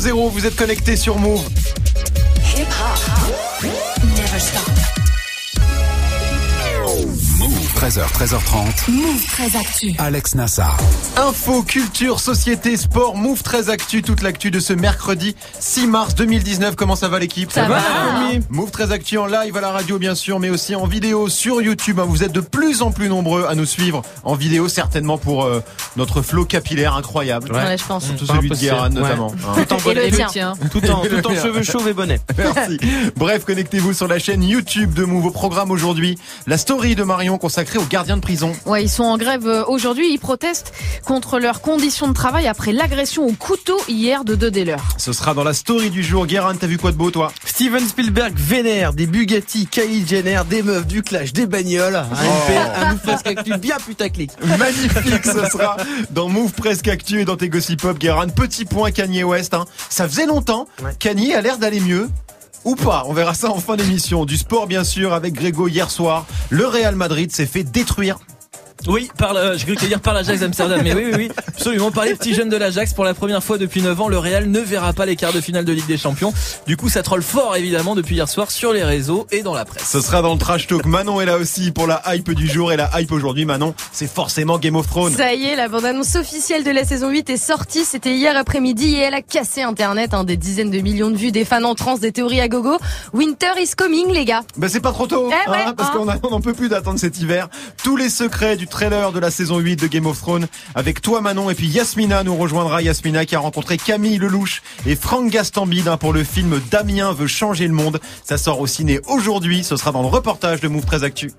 00, vous êtes connecté sur Move. 13h, 13h30. Move 13 Actu. Alex Nassar. Info, culture, société, sport, Move 13 Actu, toute l'actu de ce mercredi 6 mars 2019. Comment ça va l'équipe? Ça va. Move 13 Actu en live à la radio bien sûr, mais aussi en vidéo sur YouTube. hein. Vous êtes de plus en plus nombreux à nous suivre en vidéo, certainement pour euh, notre flow capillaire incroyable. Ouais, je pense. Tout celui de. Guérin Ouais. notamment. hein. Tout en Et bonnet. le tien. Tout en, tout en cheveux chauves et bonnet. Merci. Bref, connectez-vous sur la chaîne YouTube de Move. Au programme aujourd'hui, la story de Marion consacrée aux gardiens de prison. Ouais, ils sont en grève euh, aujourd'hui. Ils protestent contre leurs conditions de travail après l'agression au couteau hier de deux des leurs. Ce sera dans la story du jour. Guérin, t'as vu quoi de beau toi? Steven Spielberg vénère des Bugatti, Kylie Jenner, des meufs, du clash, des bagnoles. Un, Oh. Un bien putaclic. Magnifique, ce sera dans Move Presque Actu et dans tes Gossip Pop, Guérin. Petit point Kanye West. Hein. Ça faisait longtemps. Ouais. Kanye a l'air d'aller mieux. Ou pas, on verra ça en fin d'émission. Du sport bien sûr avec Grégo hier soir. Le Real Madrid s'est fait détruire. Oui, par le, j'ai cru que dire par l'Ajax d'Amsterdam, mais oui, oui, oui, absolument. Par les petits jeunes de l'Ajax, pour la première fois depuis 9 ans, le Real ne verra pas les quarts de finale de Ligue des Champions. Du coup, ça troll fort, évidemment, depuis hier soir sur les réseaux et dans la presse. Ce sera dans le trash talk. Manon est là aussi pour la hype du jour et la hype aujourd'hui. Manon, c'est forcément Game of Thrones. Ça y est, la bande-annonce officielle de la saison 8 est sortie. C'était hier après-midi et elle a cassé Internet. hein, des dizaines de millions de vues, des fans en transe, des théories à gogo. Winter is coming, les gars. Ben c'est pas trop tôt, Eh ouais, parce hein. qu'on a- on n'en peut plus d'attendre cet hiver. Tous les secrets du trailer de la saison 8 de Game of Thrones avec toi Manon et puis Yasmina nous rejoindra. Yasmina qui a rencontré Camille Lelouch et Franck Gastambide hein, pour le film Damien veut changer le monde. Ça sort au ciné aujourd'hui. Ce sera dans le reportage de Move 13 Actu.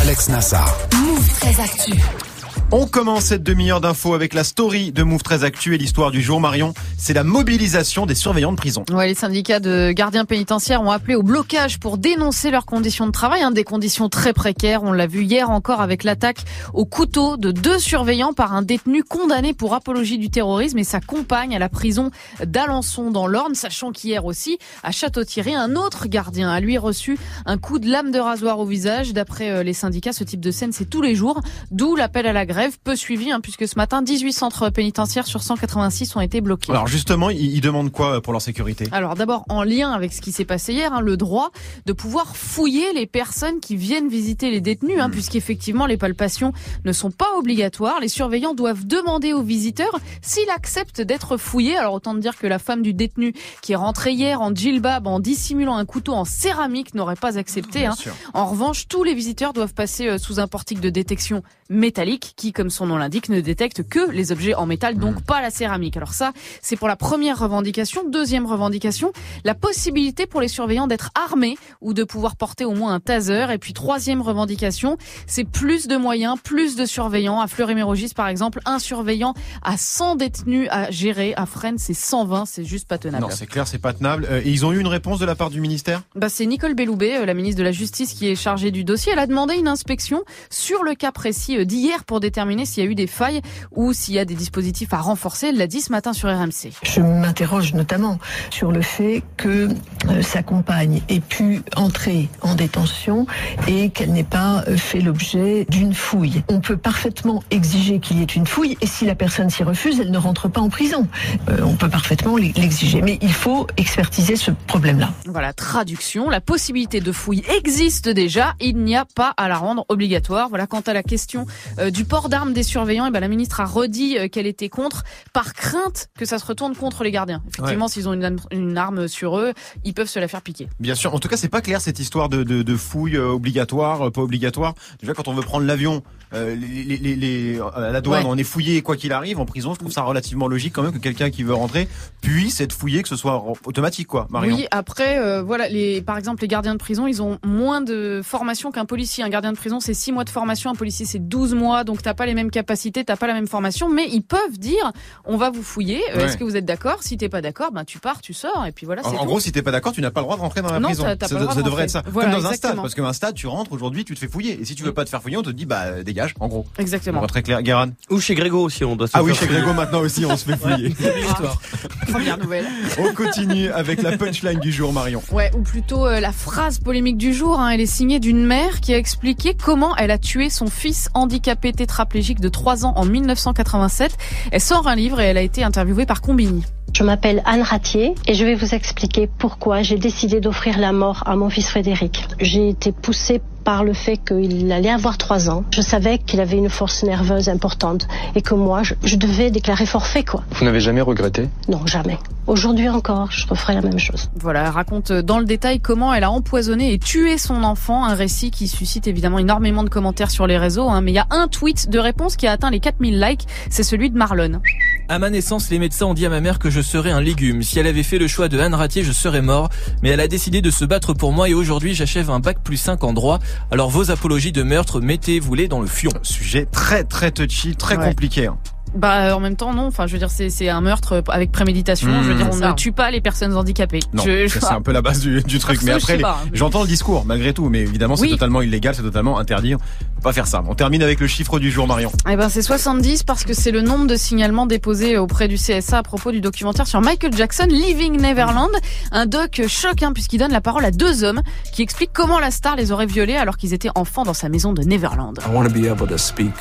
Alex Nassar. Move 13 Actu. On commence cette demi-heure d'infos avec la story de Move 13 Actu et l'histoire du jour. Marion, c'est la mobilisation des surveillants de prison. Ouais, les syndicats de gardiens pénitentiaires ont appelé au blocage pour dénoncer leurs conditions de travail, hein, des conditions très précaires. On l'a vu hier encore avec l'attaque au couteau de deux surveillants par un détenu condamné pour apologie du terrorisme et sa compagne à la prison d'Alençon dans l'Orne, sachant qu'hier aussi, à Château-Thierry, un autre gardien a lui reçu un coup de lame de rasoir au visage. D'après euh, les syndicats, ce type de scène, c'est tous les jours, d'où l'appel à la grève peu suivi, hein, puisque ce matin, 18 centres pénitentiaires sur 186 ont été bloqués. Alors justement, ils, ils demandent quoi pour leur sécurité? Alors d'abord, en lien avec ce qui s'est passé hier, hein, le droit de pouvoir fouiller les personnes qui viennent visiter les détenus, hein, puisqu'effectivement les palpations ne sont pas obligatoires. Les surveillants doivent demander au visiteur s'il accepte d'être fouillé. Alors autant dire que la femme du détenu qui est rentrée hier en djilbab en dissimulant un couteau en céramique n'aurait pas accepté. En revanche, tous les visiteurs doivent passer euh, sous un portique de détection métallique qui, comme son nom l'indique, ne détecte que les objets en métal, donc pas la céramique. Alors ça, c'est pour la première revendication. Deuxième revendication, la possibilité pour les surveillants d'être armés ou de pouvoir porter au moins un taser. Et puis troisième revendication, c'est plus de moyens, plus de surveillants. À Fleury-Mérogis, par exemple, un surveillant à 100 détenus à gérer. À Fresnes, c'est 120, c'est juste pas tenable. Non, c'est clair, c'est pas tenable. Euh, et ils ont eu une réponse de la part du ministère? Bah, c'est Nicole Belloubet, euh, la ministre de la Justice, qui est chargée du dossier. Elle a demandé une inspection sur le cas précis euh, d'hier pour déterminer s'il y a eu des failles ou s'il y a des dispositifs à renforcer. Elle l'a dit ce matin sur RMC. Je m'interroge notamment sur le fait que euh, sa compagne ait pu entrer en détention et qu'elle n'ait pas euh, fait l'objet d'une fouille. On peut parfaitement exiger qu'il y ait une fouille et si la personne s'y refuse, elle ne rentre pas en prison. Euh, on peut parfaitement l'exiger, mais il faut expertiser ce problème-là. Voilà, traduction. La possibilité de fouille existe déjà. Il n'y a pas à la rendre obligatoire. Voilà, quant à la question euh, du port d'armes des surveillants, et ben, la ministre a redit euh, qu'elle était contre par crainte que ça se retourne contre les gardiens. Effectivement, s'ils ont une, arme- une arme sur eux, ils peuvent se la faire piquer. Bien sûr. En tout cas, c'est pas clair cette histoire de, de, de fouille euh, obligatoire, euh, pas obligatoire. Déjà, quand on veut prendre l'avion, euh, les, les, les, les- à la douane, Ouais. on est fouillé quoi qu'il arrive. En prison, je trouve ça relativement logique quand même que quelqu'un qui veut rentrer puisse être fouillé, que ce soit automatique, quoi. Marion. Oui, après, euh, voilà, les, par exemple, les gardiens de prison, ils ont moins de formation qu'un policier. Un gardien de prison, c'est 6 mois de formation, un policier, c'est 12 mois, donc t'as pas les mêmes capacités, t'as pas la même formation, mais ils peuvent dire, on va vous fouiller, euh, Ouais. est-ce que vous êtes d'accord? Si t'es pas d'accord, ben tu pars, tu sors, et puis voilà, En, gros, si t'es pas d'accord, tu n'as pas le droit de rentrer dans la Non, prison. t'as- t'as ça pas le droit ça de devrait être ça. Voilà, Comme dans un stade, parce qu'un stade, tu rentres aujourd'hui, tu te fais fouiller. Et si tu veux pas te faire fouiller, on te dit bah dégage. En gros. Exactement. On va très clair. Guérin. Ou chez Grégo aussi, on doit se Ah oui, chez Grégo maintenant aussi, on se fait fouiller. Première nouvelle. On continue avec la punchline du jour, Marion. Ouais, ou plutôt euh, la phrase polémique du jour. hein. Elle est signée d'une mère qui a expliqué comment elle a tué son fils handicapé tétraplégique de 3 ans en 1987. Elle sort un livre et elle a été interviewée par Combini. Je m'appelle Anne Ratier et je vais vous expliquer pourquoi j'ai décidé d'offrir la mort à mon fils Frédéric. J'ai été poussée par le fait qu'il allait avoir trois ans. Je savais qu'il avait une force nerveuse importante et que moi, je, je devais déclarer forfait, quoi. Vous n'avez jamais regretté? Non, jamais. Aujourd'hui encore, je referai la même chose. Voilà, elle raconte dans le détail comment elle a empoisonné et tué son enfant, un récit qui suscite évidemment énormément de commentaires sur les réseaux, hein, mais il y a un tweet de réponse qui a atteint les 4000 likes, c'est celui de Marlon. À ma naissance, les médecins ont dit à ma mère que je serais un légume. Si elle avait fait le choix de Anne Ratier, je serais mort. Mais elle a décidé de se battre pour moi et aujourd'hui, j'achève un bac plus 5 en droit. Alors vos apologies de meurtre, mettez-vous-les dans le fion. Sujet très très touchy, très Ouais. compliqué. Hein. Bah en même temps non, enfin je veux dire c'est c'est un meurtre avec préméditation, Mmh. je veux dire on ça. ne tue pas les personnes handicapées. Non, Je- c'est un peu la base du, du truc. Perso, Mais je après, les- pas. j'entends le discours malgré tout, mais évidemment c'est Oui. totalement illégal, c'est totalement interdit. On peut pas faire ça. On termine avec le chiffre du jour, Marion. Eh ben c'est 70 parce que c'est le nombre de signalements déposés auprès du CSA à propos du documentaire sur Michael Jackson, Living Neverland, un doc choc hein, puisqu'il donne la parole à deux hommes qui expliquent comment la star les aurait violés alors qu'ils étaient enfants dans sa maison de Neverland. I want to be able to speak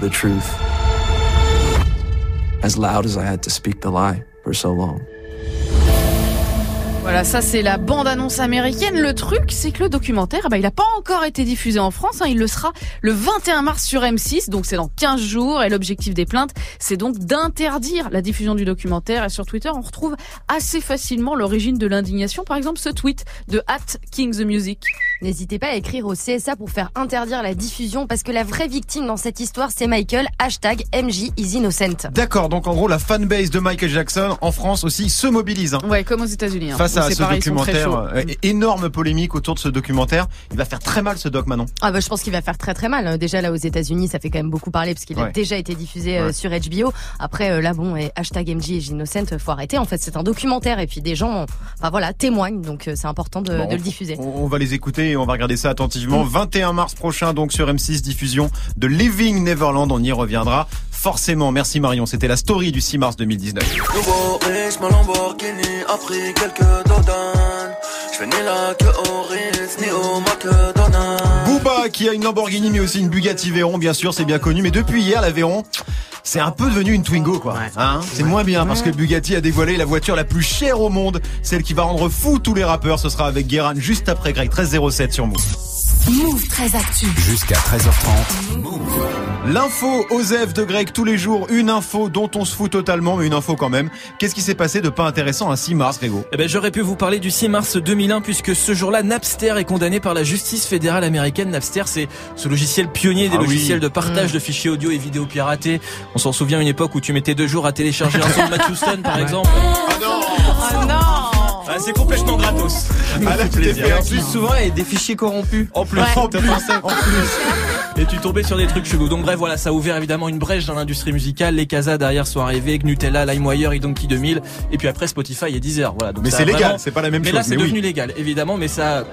the truth as loud as I had to speak the lie for so long. Voilà, ça c'est la bande-annonce américaine. Le truc, c'est que le documentaire, bah, il n'a pas encore été diffusé en France. hein. Il le sera le 21 mars sur M6, donc c'est dans 15 jours. Et l'objectif des plaintes, c'est donc d'interdire la diffusion du documentaire. Et sur Twitter, on retrouve assez facilement l'origine de l'indignation. Par exemple, ce tweet de At King the Music. N'hésitez pas à écrire au CSA pour faire interdire la diffusion parce que la vraie victime dans cette histoire, c'est Michael. Hashtag MJ is innocent. D'accord, donc en gros la fanbase de Michael Jackson en France aussi se mobilise. hein. Ouais, comme aux États-Unis. hein. Face à c'est ce pareil, documentaire, euh, énorme polémique autour de ce documentaire. Il va faire très mal ce doc Manon. Ah bah je pense qu'il va faire très très mal. Déjà là aux États-Unis, ça fait quand même beaucoup parler parce qu'il a déjà été diffusé euh, Ouais. sur HBO. Après euh, là bon, et hashtag MJ is innocent, faut arrêter. En fait, c'est un documentaire et puis des gens, enfin voilà, témoignent. Donc c'est important de, Bon, de le diffuser. On, on va les écouter et on va regarder ça attentivement. Mm. 21 mars prochain donc sur M6 diffusion de Living Neverland. On y reviendra forcément. Merci Marion. C'était la story du 6 mars 2019. Nouveau riche, ma Lamborghini a pris quelques dodanes. Je fais ni la queue au Ritz, ni au McDonald's. Booba qui a une Lamborghini mais aussi une Bugatti Veyron bien sûr c'est bien connu mais depuis hier la Veyron c'est un peu devenu une Twingo quoi. Hein c'est moins bien parce que Bugatti a dévoilé la voiture la plus chère au monde, celle qui va rendre fou tous les rappeurs. Ce sera avec Guéran juste après Greg 1307 sur Move. Move très actu. Jusqu'à 13h30. L'info Osef de Greg tous les jours, une info dont on se fout totalement mais une info quand même. Qu'est-ce qui s'est passé de pas intéressant un 6 mars Grégo? Eh ben, j'aurais pu vous parler du 6 mars 2001 puisque ce jour-là, Napster est condamné par la justice fédérale américaine. Napster, c'est ce logiciel pionnier des Ah oui. logiciels de partage Mmh. de fichiers audio et vidéos piratés. On s'en souvient à une époque où tu mettais deux jours à télécharger un son de Matt Houston, par exemple. Oh non Ah, c'est complètement gratos. Ah là, tu t'es fait En plus, souvent, il y a des fichiers corrompus. En plus, En plus, en plus. Et tu tombais sur des trucs chelous. Donc bref, voilà, ça a ouvert évidemment une brèche dans l'industrie musicale. Les Casa derrière sont arrivés, Nutella, LimeWire, Donkey 2000, et puis après Spotify et Deezer. Voilà. Donc Mais c'est légal, vraiment- c'est pas la même Mais chose. là, c'est oui. devenu légal, évidemment, mais ça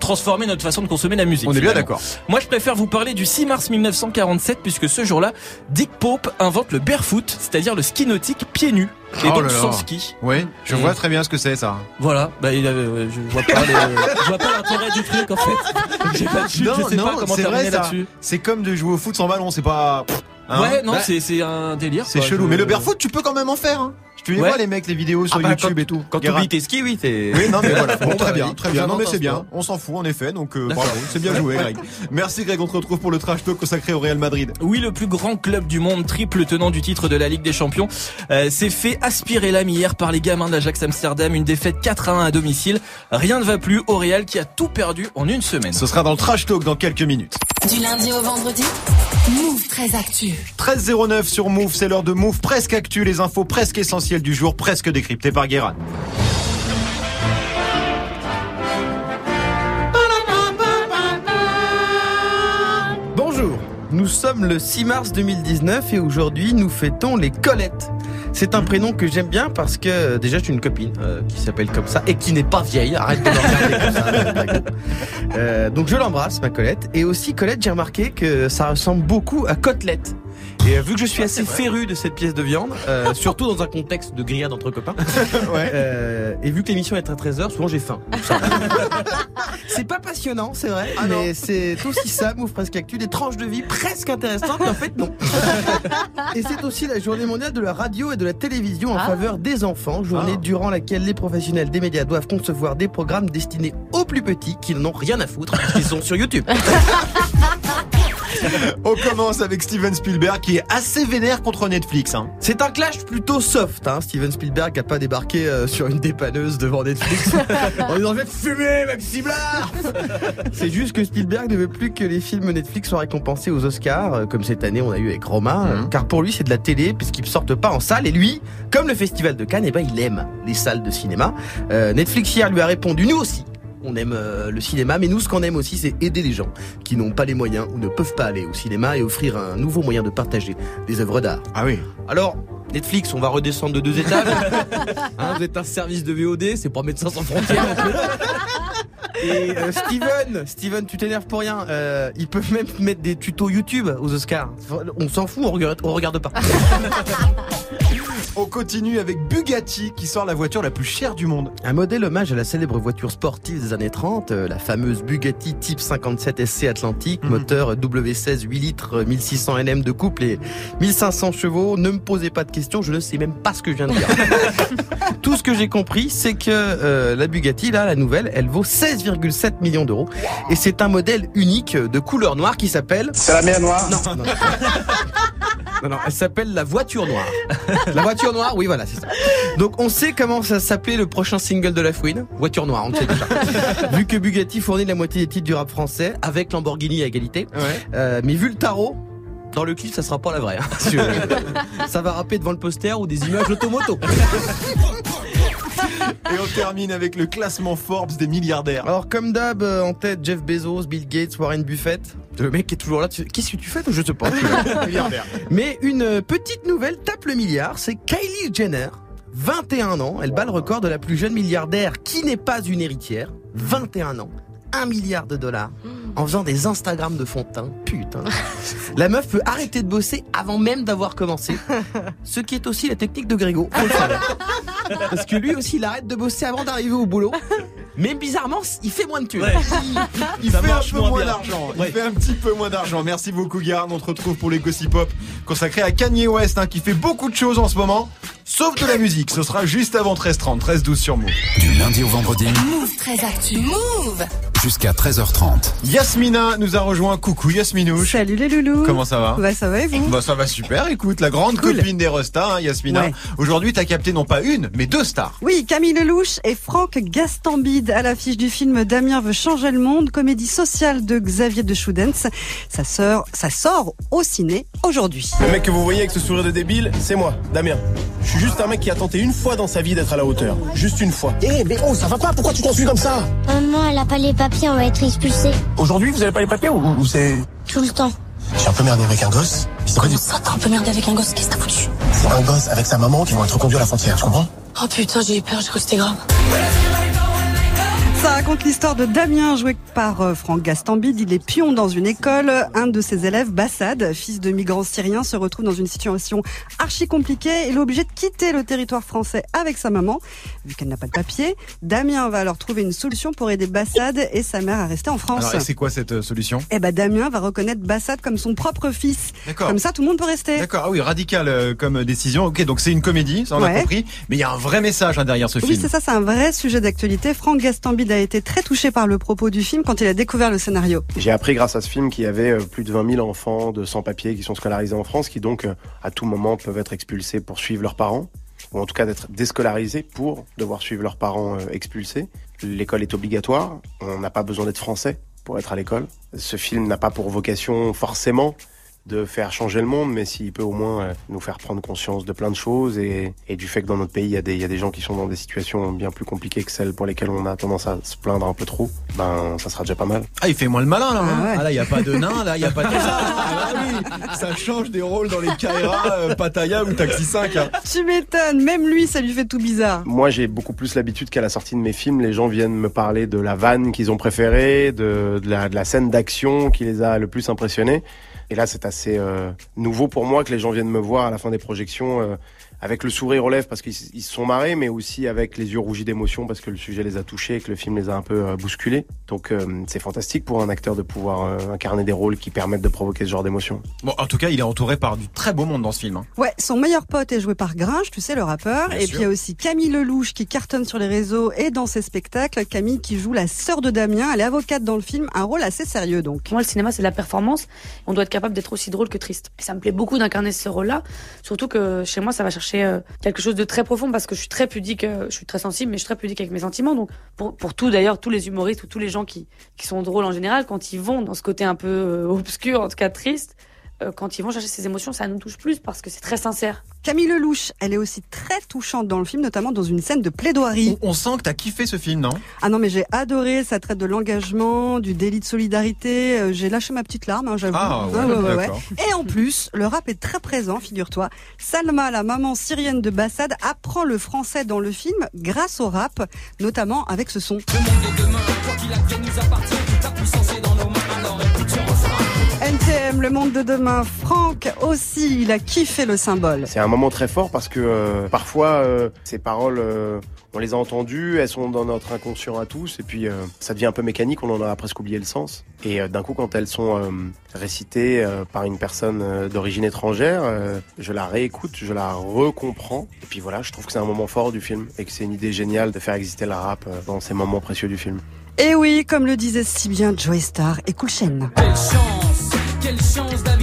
a transformé notre façon de consommer la musique. On est bien d'accord. Moi, je préfère vous parler du 6 mars 1947, puisque ce jour-là, Dick Pope invente le barefoot, c'est-à-dire le ski nautique pieds nus. Et Oh donc là là. sans ski. Ouais, je vois très bien ce que c'est ça. Voilà, bah, il avait- ouais, je vois pas, les- je vois pas l'intérêt du truc en fait. J'ai pas de chute, je sais pas comment terminer là-dessus. C'est comme de jouer au foot sans ballon, c'est pas. Hein ouais, non, Bah, c'est c'est un délire. c'est chelou. Je- Mais le barefoot, tu peux quand même en faire. Hein. Tu les Ouais. vois les mecs, les vidéos sur Ah bah, YouTube quand- et tout. Quand tu oublies tes skis, oui, t'es. Oui, non, mais voilà. Bon, Bon, très bah, bien, très bien. Non, mais c'est bien. On s'en fout, en effet. Donc, euh, bravo. C'est bien joué, Greg. Merci, Greg. On te retrouve pour le trash talk consacré au Real Madrid. Oui, le plus grand club du monde, triple tenant du titre de la Ligue des Champions, euh, s'est fait aspirer l'âme hier par les gamins d'Ajax Amsterdam. Une défaite 4 à 1 à domicile. Rien ne va plus au Real qui a tout perdu en une semaine. Ce sera dans le trash talk dans quelques minutes. Du lundi au vendredi. Move très actu. 13.09 sur Move, c'est l'heure de Move presque actu, les infos presque essentielles du jour, presque décryptées par Guérin. Bonjour, nous sommes le 6 mars 2019 et aujourd'hui nous fêtons les Colettes. C'est un prénom que j'aime bien parce que déjà j'ai une copine euh, qui s'appelle comme ça et qui n'est pas vieille. Arrête de comme ça. Euh, donc je l'embrasse, ma Colette. Et aussi Colette, j'ai remarqué que ça ressemble beaucoup à Côtelette. Et euh, vu que je suis assez féru de cette pièce de viande, euh, surtout dans un contexte de grillade entre copains, Ouais. euh, et vu que l'émission est à 13h, souvent j'ai faim. Donc ça va. C'est pas passionnant, c'est vrai, mais c'est aussi ça, Move Presque Actu, des tranches de vie presque intéressantes, mais en fait non. et c'est aussi la journée mondiale de la radio et de la télévision en Ah. faveur des enfants, journée Ah. durant laquelle les professionnels des médias doivent concevoir des programmes destinés aux plus petits qui n'en ont rien à foutre, qui sont sur YouTube. On commence avec Steven Spielberg qui est assez vénère contre Netflix. Hein. C'est un clash plutôt soft, hein. Steven Spielberg n'a pas débarqué euh, sur une dépanneuse devant Netflix en disant je vais te fumer, Maxime C'est juste que Spielberg ne veut plus que les films Netflix soient récompensés aux Oscars, euh, comme cette année on a eu avec Roma, euh, car pour lui c'est de la télé puisqu'ils ne sortent pas en salle et lui, comme le Festival de Cannes, eh ben, il aime les salles de cinéma. Euh, Netflix hier lui a répondu nous aussi. On aime euh, le cinéma, mais nous, ce qu'on aime aussi, c'est aider les gens qui n'ont pas les moyens ou ne peuvent pas aller au cinéma et offrir un nouveau moyen de partager des œuvres d'art. Ah oui. Alors, Netflix, on va redescendre de deux étages. Hein, vous êtes un service de VOD, c'est pas Médecins sans frontières. Et euh, Steven, Steven, tu t'énerves pour rien. Euh, ils peuvent même mettre des tutos YouTube aux Oscars. On s'en fout, on regarde, on regarde pas. On continue avec Bugatti qui sort la voiture la plus chère du monde. Un modèle hommage à la célèbre voiture sportive des années 30, euh, la fameuse Bugatti Type 57 SC Atlantique, Mhm. moteur W16 8 litres, 1600 NM de couple et 1500 chevaux. Ne me posez pas de questions, je ne sais même pas ce que je viens de dire. Tout ce que j'ai compris, c'est que euh, la Bugatti, là, la nouvelle, elle vaut 16,7 millions d'euros. Et c'est un modèle unique de couleur noire qui s'appelle... C'est la mer noire Non, non. Non, non, elle s'appelle la voiture noire. La voiture noire, oui, voilà, c'est ça. Donc, on sait comment ça s'appelait le prochain single de la Fouine. Voiture noire, on le sait déjà. vu que Bugatti fournit la moitié des titres du rap français, avec Lamborghini à égalité. Euh, mais vu le tarot, dans le clip, ça sera pas la vraie. hein. Ça va rapper devant le poster ou des images automoto. Et on termine avec le classement Forbes des milliardaires. Alors, comme d'hab, euh, en tête, Jeff Bezos, Bill Gates, Warren Buffett. Le mec est toujours là. tu- Qu'est-ce que tu fais Je sais pas. milliardaires. Mais une euh, petite nouvelle tape le milliard, c'est Kylie Jenner. 21 ans, elle bat le record de la plus jeune milliardaire qui n'est pas une héritière. 21 ans, 1 milliard de dollars, en faisant des Instagram de fond de teint. Putain. La meuf peut arrêter de bosser avant même d'avoir commencé. Ce qui est aussi la technique de Grégo. Parce que lui aussi, il arrête de bosser avant d'arriver au boulot. Mais bizarrement, il fait moins de thunes. Ouais. Il fait un peu moins d'argent. Il Ouais. fait un petit peu moins d'argent. Merci beaucoup, Garde. On te retrouve pour les Gossip Pop consacrés à Kanye West, hein, qui fait beaucoup de choses en ce moment, sauf de la musique. Ce sera juste avant 13h30, 13-12 sur Move. Du lundi au vendredi Move très actu. Move jusqu'à 13h30. Yasmina nous a rejoint. Coucou Yasminouche. Salut les loulous. Comment ça va Bah ça va et vous Bah ça va super, écoute, la grande Cool. copine des Restas, hein, Yasmina. Ouais. Aujourd'hui, t'as capté non pas une, mais deux stars. Oui, Camille Lelouch et Franck Gastambide à l'affiche du film Damien veut changer le monde, comédie sociale de Xavier de Choudens. Ça sort, ça sort au ciné aujourd'hui. Le mec que vous voyez avec ce sourire de débile, c'est moi, Damien. Je suis juste un mec qui a tenté une fois dans sa vie d'être à la hauteur. Juste une fois. Eh, mais oh, ça va pas Pourquoi tu t'en suis comme ça Maman, elle a pas les papiers, on va être expulsés. Aujourd'hui, vous avez pas les papiers ou, ou c'est... Tout le temps. J'ai un peu merdé avec un gosse. C'est quoi du... Ça, t'as un peu merdé avec un gosse, qu'est-ce que t'as foutu C'est un gosse avec sa maman qui vont être conduits à la frontière, tu comprends Oh putain, j'ai eu peur, j'ai cru que c'était grave. Ça raconte l'histoire de Damien, joué par euh, Franck Gastambide. Il est pion dans une école. Un de ses élèves, Bassad, fils de migrants syriens, se retrouve dans une situation archi compliquée. Il est obligé de quitter le territoire français avec sa maman, vu qu'elle n'a pas de papier. Damien va alors trouver une solution pour aider Bassad et sa mère à rester en France. Alors, et c'est quoi cette euh, solution? Eh ben Damien va reconnaître Bassad comme son propre fils. D'accord. Comme ça, tout le monde peut rester. D'accord, ah oui, radical euh, comme décision. Ok, donc c'est une comédie, ça on a Ouais. compris, mais il y a un vrai message hein, derrière ce Oui, film. c'est ça, c'est un vrai sujet d'actualité. Franck Gastambide a été très touché par le propos du film quand il a découvert le scénario. J'ai appris grâce à ce film qu'il y avait euh, plus de 20 000 enfants de sans-papiers qui sont scolarisés en France, qui donc euh, à tout moment peuvent être expulsés pour suivre leurs parents, ou en tout cas d'être déscolarisés pour devoir suivre leurs parents euh, expulsés. L'école est obligatoire, on n'a pas besoin d'être français pour être à l'école. Ce film n'a pas pour vocation forcément de faire changer le monde, mais s'il peut au moins euh, nous faire prendre conscience de plein de choses et, et du fait que dans notre pays, il y, a des, il y a des gens qui sont dans des situations bien plus compliquées que celles pour lesquelles on a tendance à se plaindre un peu trop, ben ça sera déjà pas mal. Ah, il fait moins le malin là. hein. Ah ouais. Ah là, il y a pas de nain, là, il y a pas de ça. Ah oui, ça change des rôles dans les Kaira, euh, Pattaya ou Taxi 5. hein. Tu m'étonnes, même lui, ça lui fait tout bizarre. Moi, j'ai beaucoup plus l'habitude qu'à la sortie de mes films, les gens viennent me parler de la vanne qu'ils ont préférée, de, de la, de la scène d'action qui les a le plus impressionnés. Et là, c'est assez euh, nouveau pour moi que les gens viennent me voir à la fin des projections euh, avec le sourire aux lèvres parce qu'ils ils se sont marrés, mais aussi avec les yeux rougis d'émotion parce que le sujet les a touchés et que le film les a un peu euh, bousculés. Donc euh, c'est fantastique pour un acteur de pouvoir euh, incarner des rôles qui permettent de provoquer ce genre d'émotion. Bon, en tout cas, il est entouré par du très beau monde dans ce film. hein. Ouais, son meilleur pote est joué par Gringe, tu sais, le rappeur. Bien et sûr. puis il y a aussi Camille Lelouch qui cartonne sur les réseaux et dans ses spectacles. Camille qui joue la sœur de Damien, elle est avocate dans le film, un rôle assez sérieux donc. Moi, le cinéma, c'est de la performance. On doit être capable d'être aussi drôle que triste. Et ça me plaît beaucoup d'incarner ce rôle-là. Surtout que chez moi, ça va chercher euh, quelque chose de très profond parce que je suis très pudique, euh, je suis très sensible, mais je suis très pudique avec mes sentiments. Donc, pour, pour tout, d'ailleurs, tous les humoristes ou tous les gens qui, qui sont drôles en général, quand ils vont dans ce côté un peu euh, obscur, en tout cas triste, quand ils vont chercher ces émotions, ça nous touche plus parce que c'est très sincère. Camille Lelouch, elle est aussi très touchante dans le film, notamment dans une scène de plaidoirie. On sent que t'as kiffé ce film, non? Ah non, mais j'ai adoré, ça traite de l'engagement, du délit de solidarité. euh, J'ai lâché ma petite larme, hein, j'avoue. Ah ouais, d'accord. Et en plus, le rap est très présent, figure-toi. Salma, la maman syrienne de Bassad, apprend le français dans le film grâce au rap, notamment avec ce son. Le monde de demain. Franck aussi, il a kiffé le symbole. C'est un moment très fort parce que euh, parfois euh, ces paroles, euh, on les a entendues, elles sont dans notre inconscient à tous, et puis euh, ça devient un peu mécanique, on en a presque oublié le sens. Et euh, d'un coup, quand elles sont euh, récitées euh, par une personne euh, d'origine étrangère, euh, je la réécoute, je la recomprends, et puis voilà, je trouve que c'est un moment fort du film et que c'est une idée géniale de faire exister le rap euh, dans ces moments précieux du film. Et oui, comme le disait si bien Joey Star et Cool Chain. Quelle chance, quelle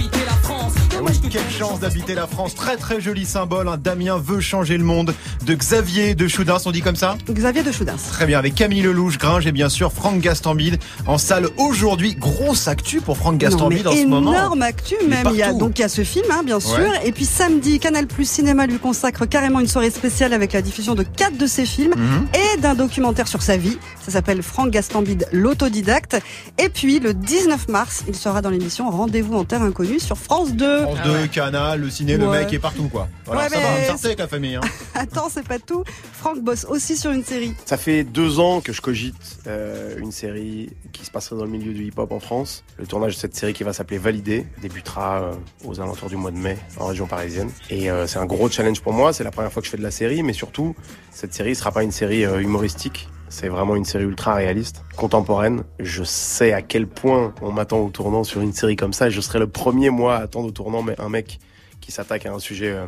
oui, quelle chance d'habiter la France. Très très joli symbole. hein. Damien veut changer le monde. De Xavier de Choudins, on dit comme ça Xavier de Choudins. Très bien, avec Camille Lelouch, Gringe et bien sûr Franck Gastambide en salle aujourd'hui. Grosse actu pour Franck Gastambide en ce moment. énorme actu même. Il y a donc il y a ce film, hein, bien sûr. Ouais. Et puis samedi, Canal Plus Cinéma lui consacre carrément une soirée spéciale avec la diffusion de quatre de ses films Mhm. et d'un documentaire sur sa vie. Ça s'appelle Franck Gastambide, l'autodidacte. Et puis le 19 mars, il sera dans l'émission Rendez-vous en terre inconnue sur France 2. France 2, Canal, le ciné, le Ouais. mec est partout quoi. Voilà, Ouais, ça mais va, c'est- ça avec la famille. Hein. Attends, c'est pas tout. Franck bosse aussi sur une série. Ça fait deux ans que je cogite euh, une série qui se passerait dans le milieu du hip-hop en France. Le tournage de cette série qui va s'appeler Validé débutera euh, aux alentours du mois de mai en région parisienne. Et euh, c'est un gros challenge pour moi. C'est la première fois que je fais de la série, mais surtout, cette série ne sera pas une série euh, humoristique. C'est vraiment une série ultra réaliste, contemporaine. Je sais à quel point on m'attend au tournant sur une série comme ça. Et je serai le premier, moi, à attendre au tournant mais un mec qui s'attaque à un sujet euh,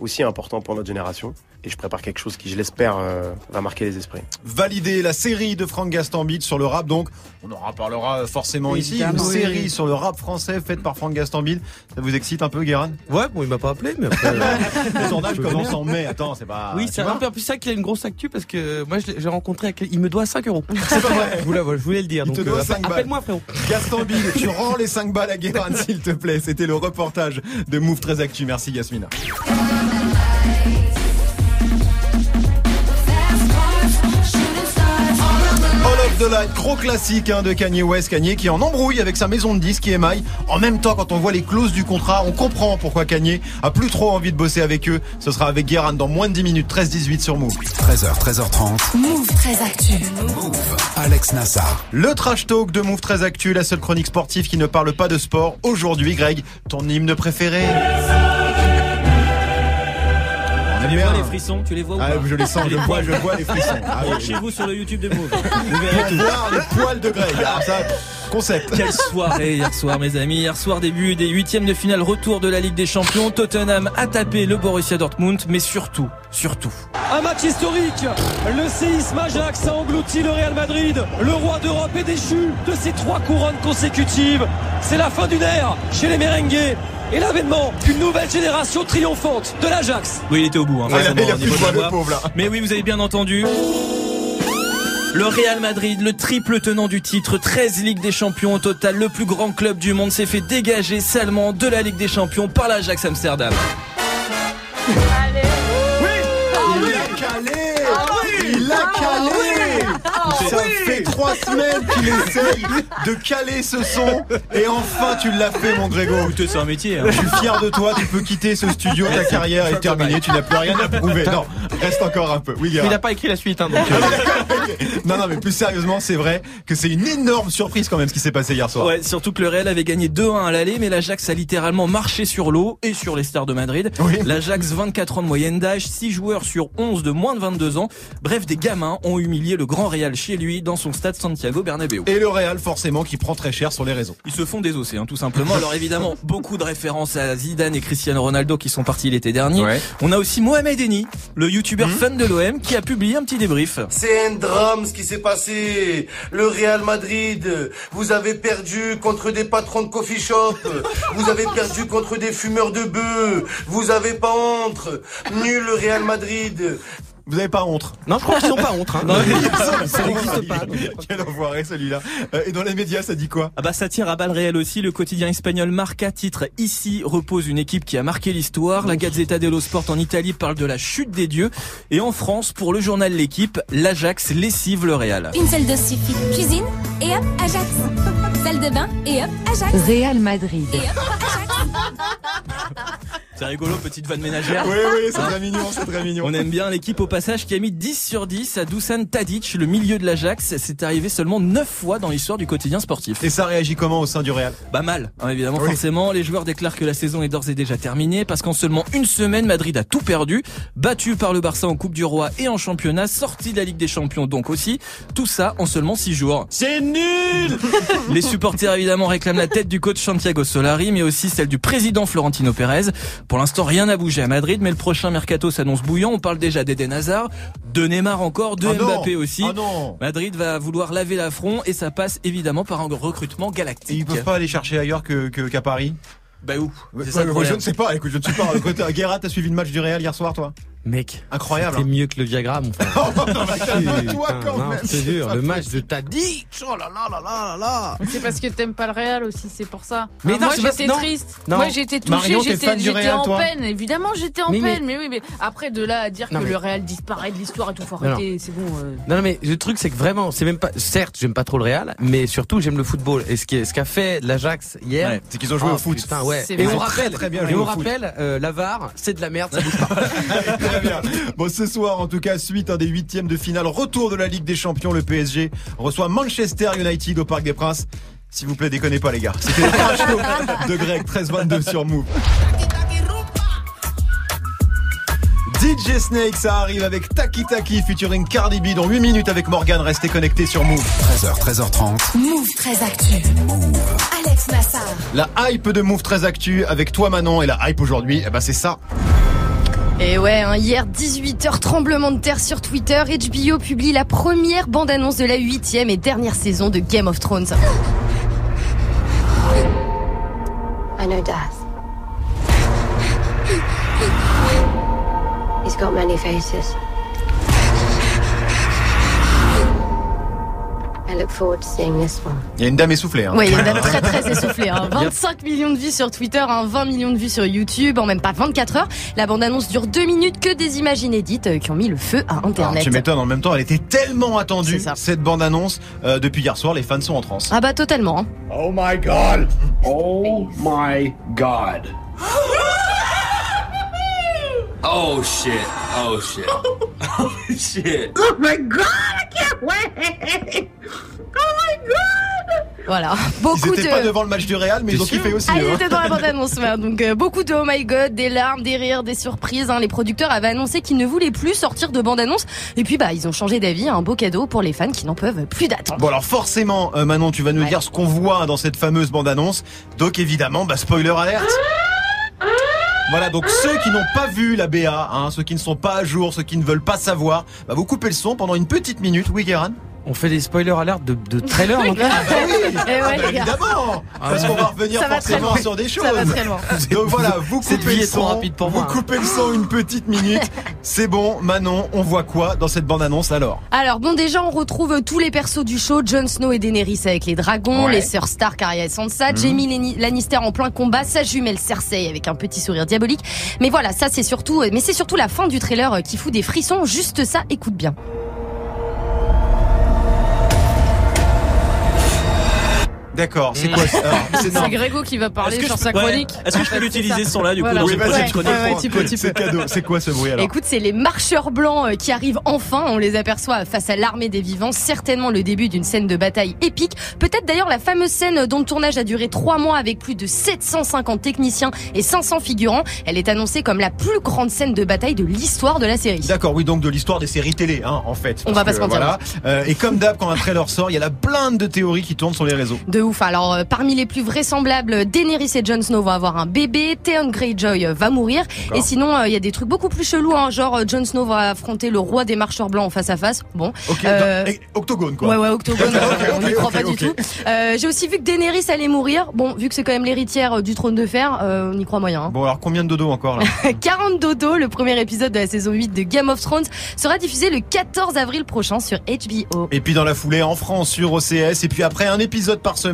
aussi important pour notre génération. Et je prépare quelque chose qui, je l'espère, euh, va marquer les esprits. Validé la série de Franck Gastambide sur le rap donc on en reparlera forcément ici une série Oui. sur le rap français faite par Franck Gastambide ça vous excite un peu Guérin? Ouais, bon, il m'a pas appelé, mais après. le tournage commence en mai attends c'est pas Oui, c'est un peu plus ça qu'il a une grosse actu parce que moi je l'ai- j'ai rencontré avec il me doit 5 euros. C'est pas vrai. Je voulais, je voulais le dire. Il te donc, doit euh, 5 balles. Appelle-moi frérot. Gastambide tu rends les 5 balles à Guérin s'il te plaît c'était le reportage de Move 13 Actu merci Yasmina of the Light, gros classique hein, de Kanye West, Kanye qui en embrouille avec sa maison de disques EMI. En même temps, quand on voit les clauses du contrat, on comprend pourquoi Kanye a plus trop envie de bosser avec eux. Ce sera avec Guérin dans moins de 10 minutes, 13-18 sur Move. 13h, 13h30. Move très actu. Alex Nassar. Le trash talk de Move 13 Actu, la seule chronique sportive qui ne parle pas de sport. Aujourd'hui, Greg, ton hymne préféré? On Tu les vois les frissons Tu les vois ou Ah, pas je les sens, je vois, je vois les frissons. Ah oui. Branchez-vous sur le YouTube de Move. Vous verrez tout. Voir les poils de Greg. Alors ça, concept. Quelle soirée hier soir, mes amis. Hier soir, début des huitièmes de finale, retour de la Ligue des Champions. Tottenham a tapé le Borussia Dortmund, mais surtout, surtout. Un match historique. Le séisme Ajax a englouti le Real Madrid. Le roi d'Europe est déchu de ses trois couronnes consécutives. C'est la fin d'une ère chez les merengues et l'avènement d'une nouvelle génération triomphante de l'Ajax. Oui, il était au bout, hein, Ouais, il a- forcément, il a au niveau plus de la le voix. pauvre, là. Mais oui, vous avez bien entendu. Le Real Madrid, le triple tenant du titre, 13 Ligues des Champions au total, le plus grand club du monde, s'est fait dégager salement de la Ligue des Champions par l'Ajax Amsterdam. Il a calé Il a calé Ça fait trois semaines qu'il essaye de caler ce son et enfin tu l'as fait mon Grégo. Écoutez, c'est un métier. hein. Je suis fier de toi, tu peux quitter ce studio, ta carrière est terminée, tu n'as plus rien à prouver. Non, reste encore un peu. Oui, il n'a pas écrit la suite, hein, donc. euh, Non, non, mais plus sérieusement, c'est vrai que c'est une énorme surprise quand même ce qui s'est passé hier soir. Ouais, surtout que le Real avait gagné 2-1 à l'aller, mais l'Ajax a littéralement marché sur l'eau et sur les stars de Madrid. Oui. L'Ajax, 24 ans de moyenne d'âge, 6 joueurs sur 11 de moins de 22 ans. Bref, des gamins ont humilié le Grand Real chez lui dans son stade Santiago Bernabéu. Et le Real, forcément, qui prend très cher sur les réseaux. Ils se font désosser, hein, tout simplement. Alors évidemment, beaucoup de références à Zidane et Cristiano Ronaldo qui sont partis l'été dernier. Ouais. On a aussi Mohamed Eni, le youtubeur fan de l'OM, qui a publié un petit débrief. C'est un drame ce qui s'est passé. Le Real Madrid, vous avez perdu contre des patrons de coffee shop. Vous avez perdu contre des fumeurs de bœufs. Vous avez pas honte. Nul le Real Madrid. Vous avez pas honte Non, je crois qu'ils n'ont pas honte. Hein. Non, ça, ça n'existe pas. donc. Quel enfoiré celui-là. Euh, Et dans les médias, ça dit quoi? Ah bah ça tire à balles réelles aussi. Le quotidien espagnol Marca titre ici repose une équipe qui a marqué l'histoire. La Gazzetta dello Sport en Italie parle de la chute des dieux. Et en France, pour le journal L'équipe, l'Ajax lessive le Real. Une seule dose suffit. Cuisine et hop, Ajax. Salle de bain et hop, Ajax. Real Madrid. Et hop, Ajax. C'est rigolo, petite vanne ménagère. Oui, oui, c'est très mignon, c'est très mignon. On aime bien l'équipe au passage qui a mis 10 sur 10 à Dusan Tadic, le milieu de l'Ajax. C'est arrivé seulement 9 fois dans l'histoire du quotidien sportif. Et ça réagit comment au sein du Real? Bah mal, hein, évidemment, Oui. forcément. Les joueurs déclarent que la saison est d'ores et déjà terminée parce qu'en seulement une semaine, Madrid a tout perdu. Battu par le Barça en Coupe du Roi et en championnat, sorti de la Ligue des Champions donc aussi. Tout ça en seulement 6 jours. C'est nul Les supporters évidemment réclament la tête du coach Santiago Solari, mais aussi celle du président Florentino Pérez. Pour l'instant, rien n'a bougé à Madrid, mais le prochain mercato s'annonce bouillant. On parle déjà d'Eden Hazard, de Neymar encore, de Ah non. Mbappé aussi. Ah non Madrid va vouloir laver l'affront et ça passe évidemment par un recrutement Et galactique. ils peuvent pas aller chercher ailleurs que que- qu'à Paris? Bah où? Ouais, ça ouais. Je ne sais pas, écoute, je ne suis pas. Guerra, t'as suivi le match du Real hier soir, toi? Mec, Incroyable. c'était hein. mieux que le Viagra, mon frère. Oh, non, mais calme-toi Putain, quand non, même. je te jure, le match de Tadic. Oh là là là là là là. C'est parce que t'aimes pas le Real aussi, c'est pour ça. Mais non, moi c'est pas- j'étais triste. Non. Moi j'étais t'es j'étais en toi peine. Évidemment j'étais en Mais- peine, mais oui, mais après de là à dire Non, que mais- le Real disparaît de l'histoire et tout, faut arrêter, c'est bon. euh. Non, non, mais le truc, c'est que vraiment, c'est même pas. Certes, j'aime pas trop le Real, mais surtout, j'aime le football. Et ce qui- ce qu'a fait l'Ajax hier. Ouais, c'est qu'ils ont joué Oh, au foot. Putain, ouais. C'est Et on rappelle, Très bien et on rappelle, euh, la VAR, c'est de la merde, ça bouge pas. Très bien. Bon, ce soir, en tout cas, suite un des huitièmes de finale, retour de la Ligue des Champions, le PSG reçoit Manchester United au Parc des Princes. S'il vous plaît, déconnez pas, les gars. C'était le de Greg, 13-22 sur Move. DJ Snake, ça arrive avec Taki Taki featuring Cardi B dans 8 minutes avec Morgan. Restez connectés sur Move. 13h, 13h30. Move très actu. Alex Nassar. La hype de Move très actu avec toi Manon et la hype aujourd'hui, eh ben c'est ça. Et ouais, hein, hier 18h, tremblement de terre sur Twitter, HBO publie la première bande-annonce de la huitième et dernière saison de Game of Thrones. I know Death. He's got many faces. Il y a une dame essoufflée. Hein. Ouais, il y a une dame très très essoufflée. Hein. 25 millions de vues sur Twitter, hein, 20 millions de vues sur YouTube, en même pas 24 heures. La bande-annonce dure 2 minutes, que des images inédites euh, qui ont mis le feu à Alors, Internet. tu m'étonnes, en même temps, elle était tellement attendue, cette bande-annonce. Euh, depuis hier soir, les fans sont en transe. Ah bah totalement. hein. Oh my god! Oh my god! Oh shit. Oh shit. Oh shit. Oh my god! I can't wait! Oh my god! Voilà, Ils beaucoup étaient de... pas devant le match du Real, mais ils ont kiffé aussi. Ah, ils hein. étaient dans la bande-annonce, ouais. donc euh, beaucoup de oh my god, des larmes, des rires, des surprises. hein. Les producteurs avaient annoncé qu'ils ne voulaient plus sortir de bande-annonce. Et puis bah ils ont changé d'avis, un beau cadeau pour les fans qui n'en peuvent plus d'attendre. Bon alors forcément, euh, Manon, tu vas nous Ouais. dire ce qu'on voit dans cette fameuse bande-annonce. Donc évidemment, bah, spoiler alerte. Voilà, donc ceux qui n'ont pas vu la BA, hein, ceux qui ne sont pas à jour, ceux qui ne veulent pas savoir, bah, vous coupez le son pendant une petite minute. Oui, Guéran On fait des spoilers alert de, de trailers. Eh ouais, Ah, bah, gars. évidemment Parce qu'on va revenir Ça va très forcément loin. sur des choses. Ça va très loin. Donc voilà, vous coupez le son, rapide pour vous moi, hein. coupez le son une petite minute. C'est bon, Manon, on voit quoi dans cette bande-annonce alors? Alors bon déjà on retrouve tous les persos du show, Jon Snow et Daenerys avec les dragons, Ouais. les sœurs Stark, Arya et Sansa. Jaime Lanni- Lannister en plein combat, sa jumelle Cersei avec un petit sourire diabolique. Mais voilà, ça c'est surtout mais c'est surtout la fin du trailer euh, qui fout des frissons, juste ça, écoute bien. D'accord, c'est quoi c'est- Grégo qui va parler sur sa chronique. Est-ce que je peux l'utiliser, c'est ce son-là, du coup, dans une chronique C'est cadeau. C'est quoi ce bruit alors Écoute, c'est les marcheurs blancs euh, qui arrivent enfin. On les aperçoit face à l'armée des vivants. Certainement le début d'une scène de bataille épique. Peut-être d'ailleurs la fameuse scène dont le tournage a duré trois mois avec plus de 750 techniciens et 500 figurants. Elle est annoncée comme la plus grande scène de bataille de l'histoire de la série. D'accord, oui, donc de l'histoire des séries télé, hein, en fait. On va pas que, se mentir. Voilà. Euh, et comme d'hab, quand un trailer sort, il y a la blinde de théories qui tournent sur les réseaux. De ouf. Alors, euh, parmi les plus vraisemblables, Daenerys et Jon Snow vont avoir un bébé, Theon Greyjoy euh, va mourir. Et sinon, euh, il y a des trucs beaucoup plus chelous, hein, genre Jon Snow va affronter le roi des marcheurs blancs en face à face. Bon. Ok, Euh, dans- et- octogone quoi. Ouais, ouais, Octogone, on n'y croit pas du tout. Euh, J'ai aussi vu que Daenerys allait mourir. Bon, vu que c'est quand même l'héritière du trône de fer, euh, on y croit moyen. hein. Bon, alors combien de dodo encore là 40 dodo, le premier épisode de la saison 8 de Game of Thrones, sera diffusé le 14 avril prochain sur HBO. Et puis dans la foulée, en France sur OCS. Et puis après, un épisode par semaine.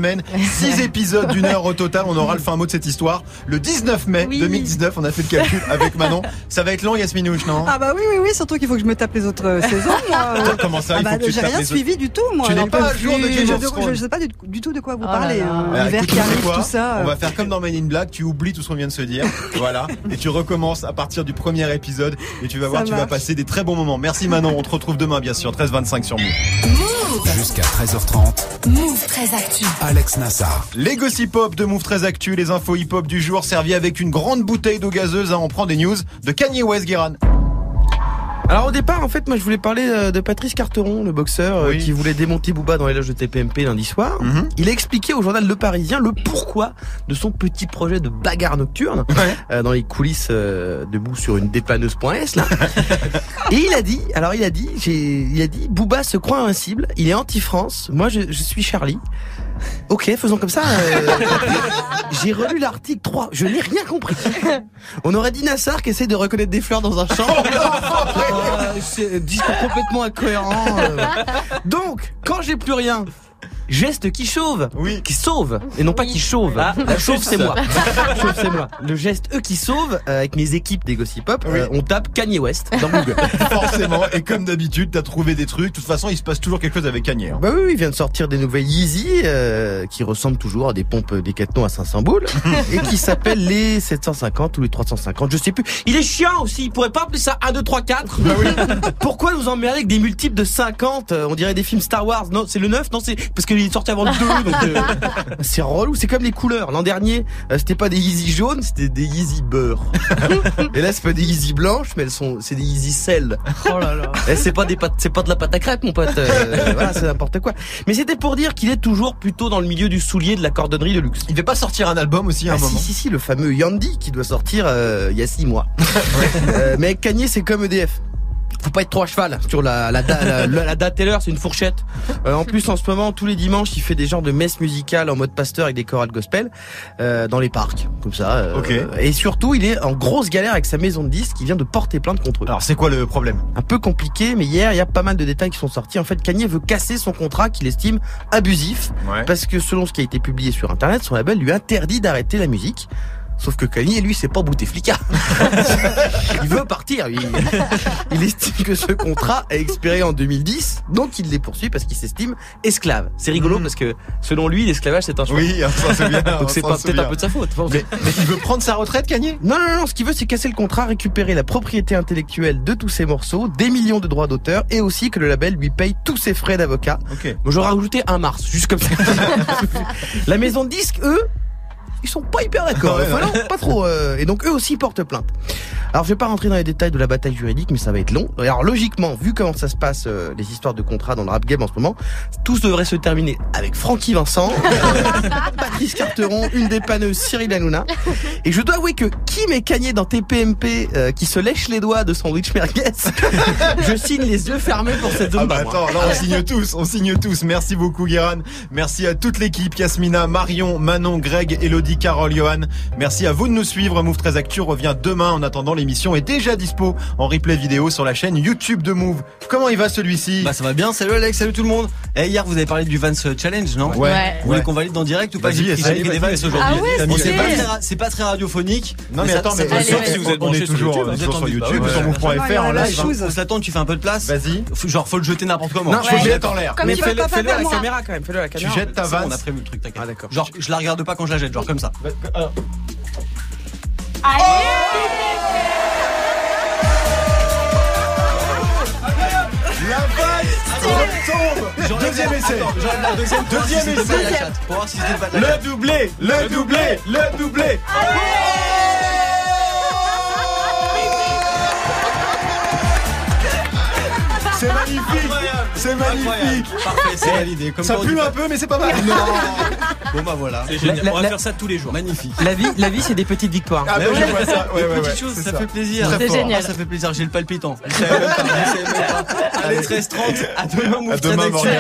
Six épisodes d'une heure au total. On aura le fin mot de cette histoire. Le 19 mai Oui. 2019, on a fait le calcul avec Manon. Ça va être long, Yasminouche, non? Ah bah oui, oui, oui, surtout qu'il faut que je me tape les autres euh, saisons. moi. Comment ça, Ah bah, J'ai rien autres. suivi du tout, moi. Tu n'es pas à jour de. Game Je- of Thrones. Je sais pas du, du tout de quoi vous Oh parlez. hein. Ah, L'hiver qui arrive, quoi tout ça. On va faire comme dans Men in Black, tu oublies tout ce qu'on vient de se dire. voilà. Et tu recommences à partir du premier épisode. Et tu vas voir, tu vas passer des très bons moments. Merci Manon, on te retrouve demain, bien sûr. 13h25 sur Move. Jusqu'à 13h30, Move très actu. Alex Nassar. Les gossip hop de Move très Actu, les infos hip hop du jour, servis avec une grande bouteille d'eau gazeuse. hein. On prend des news de Kanye West, Guéran. Alors au départ, en fait, moi je voulais parler euh, de Patrice Carteron, le boxeur euh, Oui. qui voulait démonter Booba dans les loges de TPMP lundi soir. Mhm. Il a expliqué au journal Le Parisien le pourquoi de son petit projet de bagarre nocturne euh, dans les coulisses euh, debout sur une déplaneuse.s là. Et il a dit, alors il a dit, j'ai, il a dit, Booba se croit invincible, il est anti-France, moi je, je suis Charlie. Ok, faisons comme ça. euh, j'ai relu l'article 3, je n'ai rien compris. On aurait dit Nassar qui essaie de reconnaître des fleurs dans un champ. Euh, c'est un discours complètement incohérent. euh. Donc, quand j'ai plus rien, geste qui sauve, Oui. qui sauve, et non pas qui chauve. Ah, la chauve c'est moi. chauve c'est moi. Le geste eux qui sauve, euh, avec mes équipes des Gossip Pop, Oui. euh, on tape Kanye West dans Google. Forcément. Et comme d'habitude, t'as trouvé des trucs. De toute façon, il se passe toujours quelque chose avec Kanye. hein. Bah oui, oui, il vient de sortir des nouvelles Yeezy euh, qui ressemblent toujours à des pompes Decathlon à 500 boules et qui s'appellent les 750 ou les 350, je sais plus. Il est chiant aussi, il pourrait pas appeler ça 1 2 3 4. Pourquoi nous emmerder avec des multiples de 50 euh, On dirait des films Star Wars? Non, c'est le 9, non, c'est parce qu'il est sorti avant le 2 donc euh, c'est relou, c'est comme les couleurs. L'an dernier, euh, c'était pas des Yeezy jaunes, c'était des Yeezy beurre. et là, c'est pas des Yeezy blanches, mais elles sont c'est des Yeezy sel. Oh là là. Eh, c'est pas des pâtes, c'est pas de la pâte à crêpes, mon pote. Euh, voilà, c'est n'importe quoi. Mais c'était pour dire qu'il est toujours plutôt dans le milieu du soulier de la cordonnerie de luxe. Il devait pas sortir un album aussi à un Ah, si, moment. si, si, le fameux Yandy qui doit sortir euh, il y a six mois. Euh, mais Kanye, c'est comme EDF. Faut pas être trop à cheval sur la, la, la, la, date et l'heure, c'est une fourchette. Euh, en plus, en ce moment, tous les dimanches, il fait des genres de messes musicales en mode pasteur avec des chorales gospel euh, dans les parcs, comme ça. euh, Ok. Et surtout, il est en grosse galère avec sa maison de disques qui vient de porter plainte contre eux. Alors, c'est quoi le problème? Un peu compliqué, mais hier, il y a pas mal de détails qui sont sortis. En fait, Kanye veut casser son contrat qu'il estime abusif, Ouais. parce que selon ce qui a été publié sur Internet, son label lui interdit d'arrêter la musique. Sauf que Kanye, lui, c'est pas Bouteflika. il veut partir. Il, il estime que ce contrat a expiré en 2010, donc il les poursuit parce qu'il s'estime esclave. C'est rigolo Mhm. parce que selon lui, l'esclavage c'est un choix. Oui, souvient. on Donc c'est peut-être un peu de sa faute. Mais, mais il veut prendre sa retraite, Kanye Non, non, non, ce qu'il veut, c'est casser le contrat, récupérer la propriété intellectuelle de tous ses morceaux, des millions de droits d'auteur, et aussi que le label lui paye tous ses frais d'avocat. Ok. Moi, j'aurais rajouté un mars, juste comme ça. la maison de disques, eux, ils sont pas hyper d'accord. Ouais, Enfin, non, pas trop. euh, et donc eux aussi portent plainte. Alors je vais pas rentrer dans les détails de la bataille juridique, mais ça va être long. Alors logiquement, vu comment ça se passe, euh, les histoires de contrats dans le rap game en ce moment, tout devrait se terminer avec Francky Vincent, euh, Patrice Carteron, une dépanneuse Cyril Hanouna. Et je dois avouer que Kim et Kanye dans TPMP, euh, qui se lèchent les doigts de sandwich merguez, je signe les yeux fermés pour cette zone Ah bah attends, là on signe tous, on signe tous. Merci beaucoup Guéran. Merci à toute l'équipe, Yasmina, Marion, Manon, Greg, Elodie, Carole, Johan. Merci à vous de nous suivre. Move 13 Actu revient demain en attendant. l'émission est déjà dispo en replay vidéo sur la chaîne YouTube de Move. Comment il va celui-ci Bah ça va bien, salut Alex, salut tout le monde. Et hier vous avez parlé du Vans Challenge, non Ouais. Vous voulez Ouais. qu'on valide en direct ou pas Vas-y, J'ai pris- des Vans aujourd'hui. Ah ouais, Bon, c'est pas, très pas radiophonique. Non mais attends, ça mais sauf si vous êtes on est toujours, en sur but, bah YouTube, ouais, sur ouais. move.fr en live. On se l'attend, tu fais un peu de place. Vas-y. Genre faut le jeter n'importe comment. Non, faut le Ouais. jeter en l'air. Mais tu fais-le à la caméra quand même, fais-le à la Tu caméra. jettes ta bon, on a prévu le truc, t'inquiète. Ah, d'accord. Genre je la regarde pas quand je la jette, genre comme ça. La balle tombe J'enlève Deuxième la- essai la deuxième. pour voir si Deuxième c'était pas de la essai. la. Le doublé Le doublé Le doublé C'est magnifique C'est magnifique Parfait, c'est validé. Comme Ça on dit un pas- peu mais c'est pas mal Non Bon bah voilà. C'est génial. La- On va la- faire ça tous les jours. Magnifique. La vie, la vie c'est des petites victoires. Ah bah Mais je vois ça Ouais Des ouais ouais petites choses, c'est ça fait plaisir. Très C'est fort. génial. Ah, ça fait plaisir, j'ai le palpitant. Je savais même pas, je savais même pas. Allez, 13h30, à demain, À demain. Morgane.